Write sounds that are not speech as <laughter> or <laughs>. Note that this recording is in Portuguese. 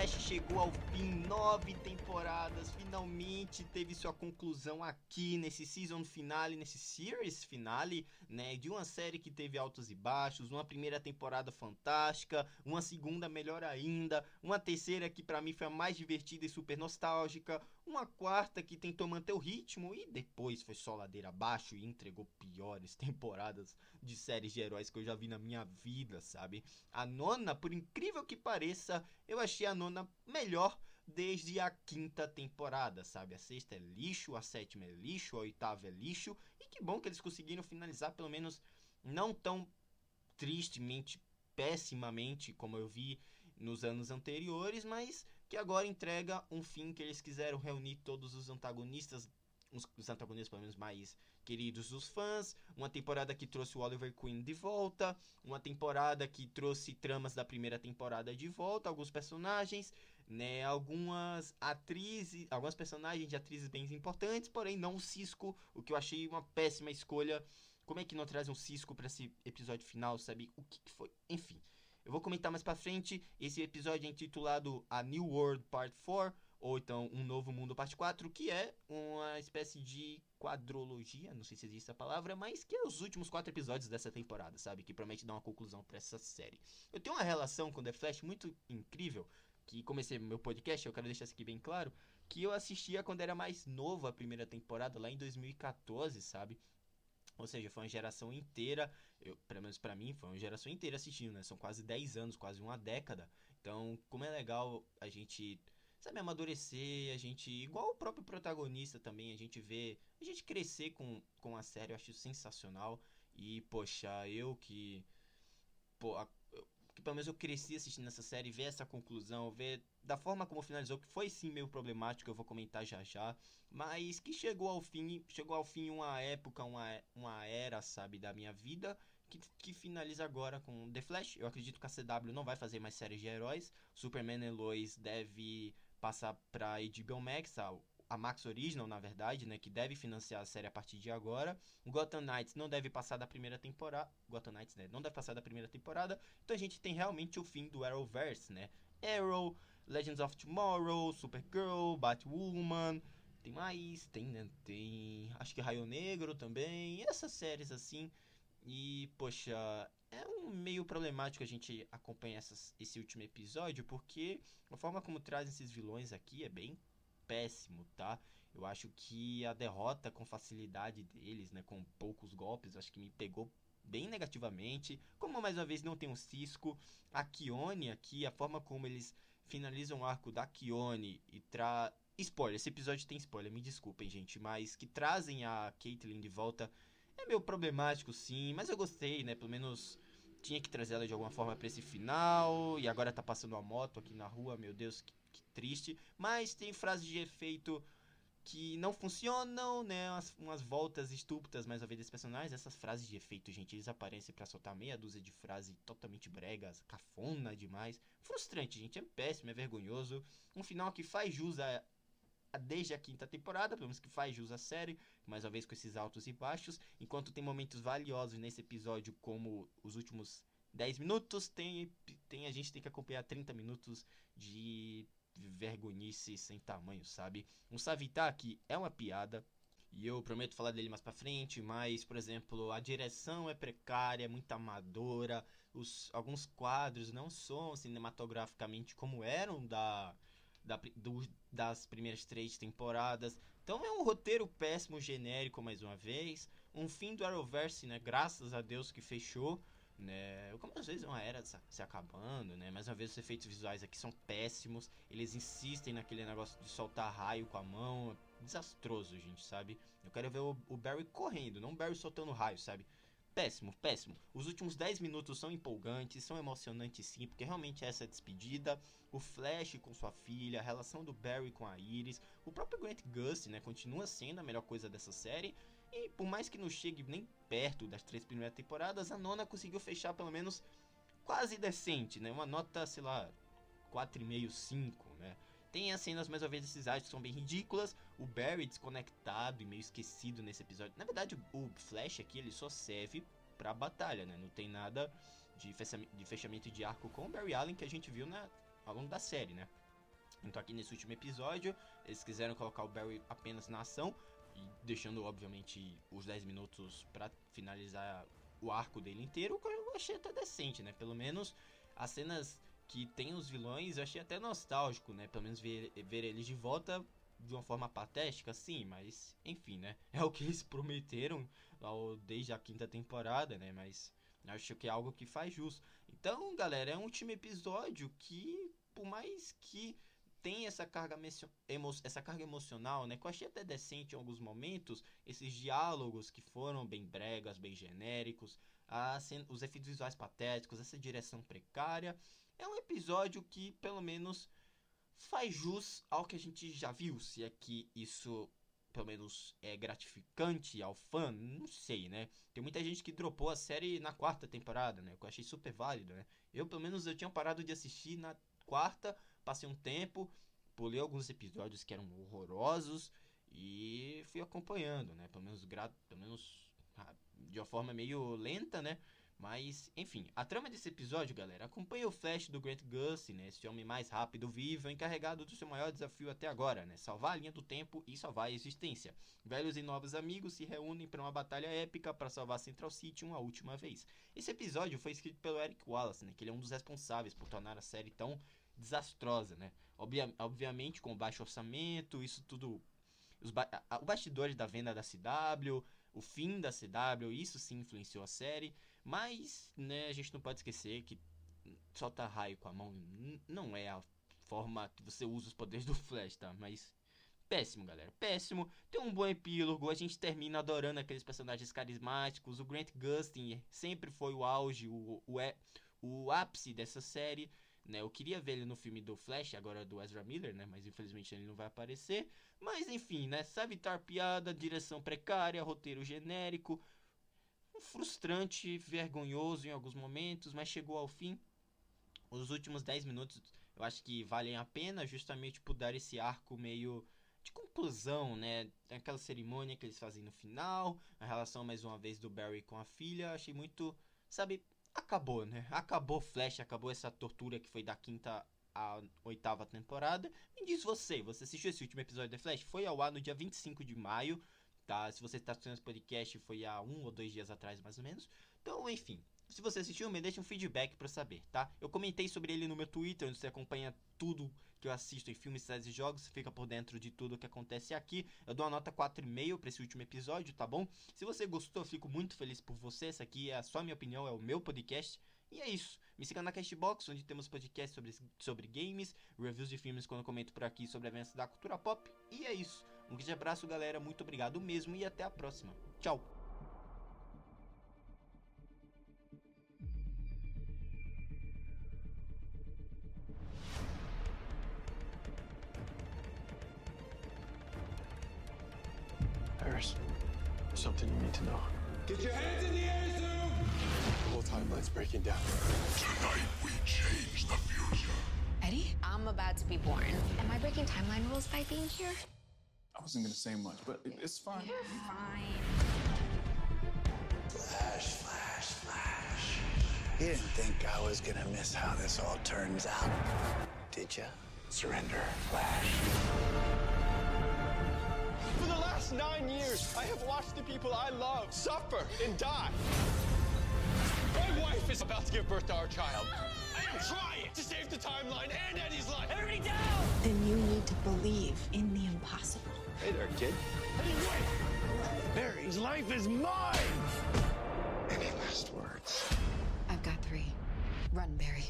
Flash chegou ao fim, nove temporadas, finalmente teve sua conclusão aqui nesse season finale, nesse series finale, né, de uma série que teve altos e baixos, uma primeira temporada fantástica, uma segunda melhor ainda, uma terceira que para mim foi a mais divertida e super nostálgica, uma quarta que tentou manter o ritmo e depois foi só ladeira abaixo e entregou piores <laughs> temporadas de séries de heróis que eu já vi na minha vida, sabe? A nona, por incrível que pareça, eu achei a nona melhor desde a quinta temporada, sabe? A sexta é lixo, a sétima é lixo, a oitava é lixo. E que bom que eles conseguiram finalizar, pelo menos não tão tristemente, pessimamente, como eu vi nos anos anteriores, mas que agora entrega um fim que eles quiseram reunir todos os antagonistas, os, os antagonistas pelo menos mais queridos dos fãs, uma temporada que trouxe o Oliver Queen de volta, uma temporada que trouxe tramas da primeira temporada de volta, alguns personagens, né, algumas atrizes, algumas personagens de atrizes bem importantes, porém não o Cisco, o que eu achei uma péssima escolha. Como é que não traz um Cisco para esse episódio final, sabe? O que, que foi? Enfim, eu vou comentar mais para frente. Esse episódio é intitulado A New World Part 4 ou então Um Novo Mundo Parte 4, que é uma espécie de quadrologia, não sei se existe a palavra, mas que é os últimos quatro episódios dessa temporada, sabe? Que promete dar uma conclusão para essa série. Eu tenho uma relação com The Flash muito incrível, que comecei meu podcast, eu quero deixar isso aqui bem claro, que eu assistia quando era mais novo a primeira temporada, lá em 2014, sabe? Ou seja, foi uma geração inteira, eu, pelo menos pra mim, foi uma geração inteira assistindo, né? São quase 10 anos, quase uma década. Então, como é legal a gente sabe, amadurecer, a gente, igual o próprio protagonista também, a gente vê, a gente crescer com, com a série, eu acho sensacional. E, poxa, eu que, pô, a, que pelo menos eu cresci assistindo essa série, ver essa conclusão, ver da forma como finalizou, que foi sim meio problemático, eu vou comentar já já, mas que chegou ao fim, chegou ao fim uma época, uma, uma era, sabe, da minha vida, que, que finaliza agora com The Flash. Eu acredito que a CW não vai fazer mais séries de heróis. Superman e Lois deve passar para HBO Max, a, a Max Original, na verdade, né, que deve financiar a série a partir de agora. O Gotham Knights não deve passar da primeira temporada, Gotham Knights, né, não deve passar da primeira temporada. Então a gente tem realmente o fim do Arrowverse, né? Arrow, Legends of Tomorrow, Supergirl, Batwoman, tem mais, tem, né, tem, acho que Raio Negro também, essas séries assim. E, poxa, é um meio problemático a gente acompanhar essas, esse último episódio, porque a forma como trazem esses vilões aqui é bem péssimo, tá? Eu acho que a derrota com facilidade deles, né, com poucos golpes, acho que me pegou bem negativamente. Como mais uma vez não tem um Cisco, a Kione aqui, a forma como eles finalizam o arco da Kione e tra spoiler, esse episódio tem spoiler, me desculpem, gente, mas que trazem a Caitlyn de volta é meio problemático, sim, mas eu gostei, né? Pelo menos tinha que trazer ela de alguma forma para esse final. E agora tá passando uma moto aqui na rua, meu Deus, que, que triste. Mas tem frases de efeito que não funcionam, né? Umas, umas voltas estúpidas mais uma vez desses personagens. Essas frases de efeito, gente, eles aparecem para soltar meia dúzia de frases totalmente bregas, cafona demais. Frustrante, gente, é péssimo, é vergonhoso. Um final que faz jus a, desde a quinta temporada, pelo menos que faz jus à série, mais uma vez com esses altos e baixos, enquanto tem momentos valiosos nesse episódio, como os últimos 10 minutos, tem, tem a gente tem que acompanhar 30 minutos de vergonhice sem tamanho, sabe? Um Savitar que é uma piada, e eu prometo falar dele mais pra frente, mas, por exemplo, a direção é precária, é muito amadora, os, alguns quadros não são cinematograficamente como eram da da, do, das primeiras três temporadas. Então é um roteiro péssimo, genérico mais uma vez. Um fim do Arrowverse, né? Graças a Deus que fechou. Né? Como às vezes uma era se acabando, né? Mais uma vez os efeitos visuais aqui são péssimos. Eles insistem naquele negócio de soltar raio com a mão. Desastroso, gente, sabe? Eu quero ver o, o Barry correndo, não o Barry soltando raio, sabe? Péssimo, péssimo. Os últimos 10 minutos são empolgantes, são emocionantes sim, porque realmente essa despedida, o Flash com sua filha, a relação do Barry com a Iris, o próprio Grant Gustin, né, continua sendo a melhor coisa dessa série. E por mais que não chegue nem perto das três primeiras temporadas, a nona conseguiu fechar pelo menos quase decente, né? Uma nota, sei lá, 4,5, 5, né? Tem as cenas, mais uma vez, esses áudios que são bem ridículas. O Barry desconectado e meio esquecido nesse episódio. Na verdade, o Flash aqui, ele só serve pra batalha, né? Não tem nada de fechamento de arco com o Barry Allen que a gente viu na ao longo da série, né? Então aqui nesse último episódio, eles quiseram colocar o Barry apenas na ação, e deixando, obviamente, os 10 minutos para finalizar o arco dele inteiro, que eu achei até decente, né? Pelo menos as cenas que tem os vilões, eu achei até nostálgico, né? Pelo menos ver, ver eles de volta de uma forma patética, sim, mas enfim, né? <laughs> É o que eles prometeram desde a quinta temporada, né? Mas acho que é algo que faz jus. Então, galera, é um último episódio que, por mais que tem essa carga, emo essa carga emocional, né? Que eu achei até decente em alguns momentos. Esses diálogos que foram bem bregas, bem genéricos. os efeitos visuais patéticos, essa direção precária. É um episódio que, pelo menos, faz jus ao que a gente já viu. Se é que isso, pelo menos, é gratificante ao fã, não sei, né? Tem muita gente que dropou a série na quarta temporada, né? Que eu achei super válido, né? Eu, pelo menos, eu tinha parado de assistir na quarta passei um tempo, pulei alguns episódios que eram horrorosos e fui acompanhando, né? Pelo menos, gra... Pelo menos ah, de uma forma meio lenta, né? Mas, enfim, a trama desse episódio, galera, acompanha o Flash do Grant Gustin, né? Esse homem mais rápido vivo, encarregado do seu maior desafio até agora, né? Salvar a linha do tempo e salvar a existência. Velhos e novos amigos se reúnem para uma batalha épica para salvar Central City uma última vez. Esse episódio foi escrito pelo Eric Wallace, né? Que ele é um dos responsáveis por tornar a série tão desastrosa, né? Obvia, obviamente com baixo orçamento, isso tudo. Os ba o bastidores da venda da CW, o fim da CW, isso sim influenciou a série. Mas, né, a gente não pode esquecer que soltar raio com a mão não é a forma que você usa os poderes do Flash, tá? Mas péssimo, galera. Péssimo. Tem um bom epílogo. A gente termina adorando aqueles personagens carismáticos. O Grant Gustin sempre foi o auge, o, o, o ápice dessa série. Né? Eu queria ver ele no filme do Flash, agora do Ezra Miller, né? Mas infelizmente ele não vai aparecer. Mas enfim, né? Sabe tar piada, direção precária, roteiro genérico. Frustrante, vergonhoso em alguns momentos, mas chegou ao fim. Os últimos 10 minutos eu acho que valem a pena justamente por dar esse arco meio de conclusão, né? Aquela cerimônia que eles fazem no final, a relação mais uma vez do Barry com a filha, achei muito, sabe, acabou, né? Acabou Flash, acabou essa tortura que foi da quinta à oitava temporada. Me diz você, você assistiu esse último episódio de Flash? Foi ao ar no dia 25 de maio, tá? Se você está assistindo esse podcast, foi há um ou dois dias atrás, mais ou menos. Então, enfim, se você assistiu, me deixe um feedback para saber, tá? Eu comentei sobre ele no meu Twitter, onde você acompanha tudo que eu assisto em filmes, séries e jogos, fica por dentro de tudo que acontece aqui. Eu dou uma nota 4,5 para esse último episódio, tá bom? Se você gostou, eu fico muito feliz por você. Essa aqui é só a minha opinião, é o meu podcast. E é isso. Me siga na Castbox, onde temos podcasts sobre, sobre games, reviews de filmes quando eu comento por aqui sobre eventos da cultura pop. E é isso. Um grande abraço, galera. Muito obrigado mesmo e até a próxima. Tchau. Something you need to know. Get your hands in the air, Zoom! The whole timeline's breaking down. Tonight we change the future. Eddie, I'm about to be born. Am I breaking timeline rules by being here? I wasn't gonna say much, but it's fine. You're fine. Flash, flash, flash. You didn't think I was gonna miss how this all turns out, did you? Surrender, Flash. For the last nine years, I have watched the people I love suffer and die. My wife is about to give birth to our child. I am trying to save the timeline and Eddie's life. Everybody down! Then you need to believe in the impossible. Hey there, kid. Hey, wait! Barry's life is mine! Any last words? I've got three. Run, Barry.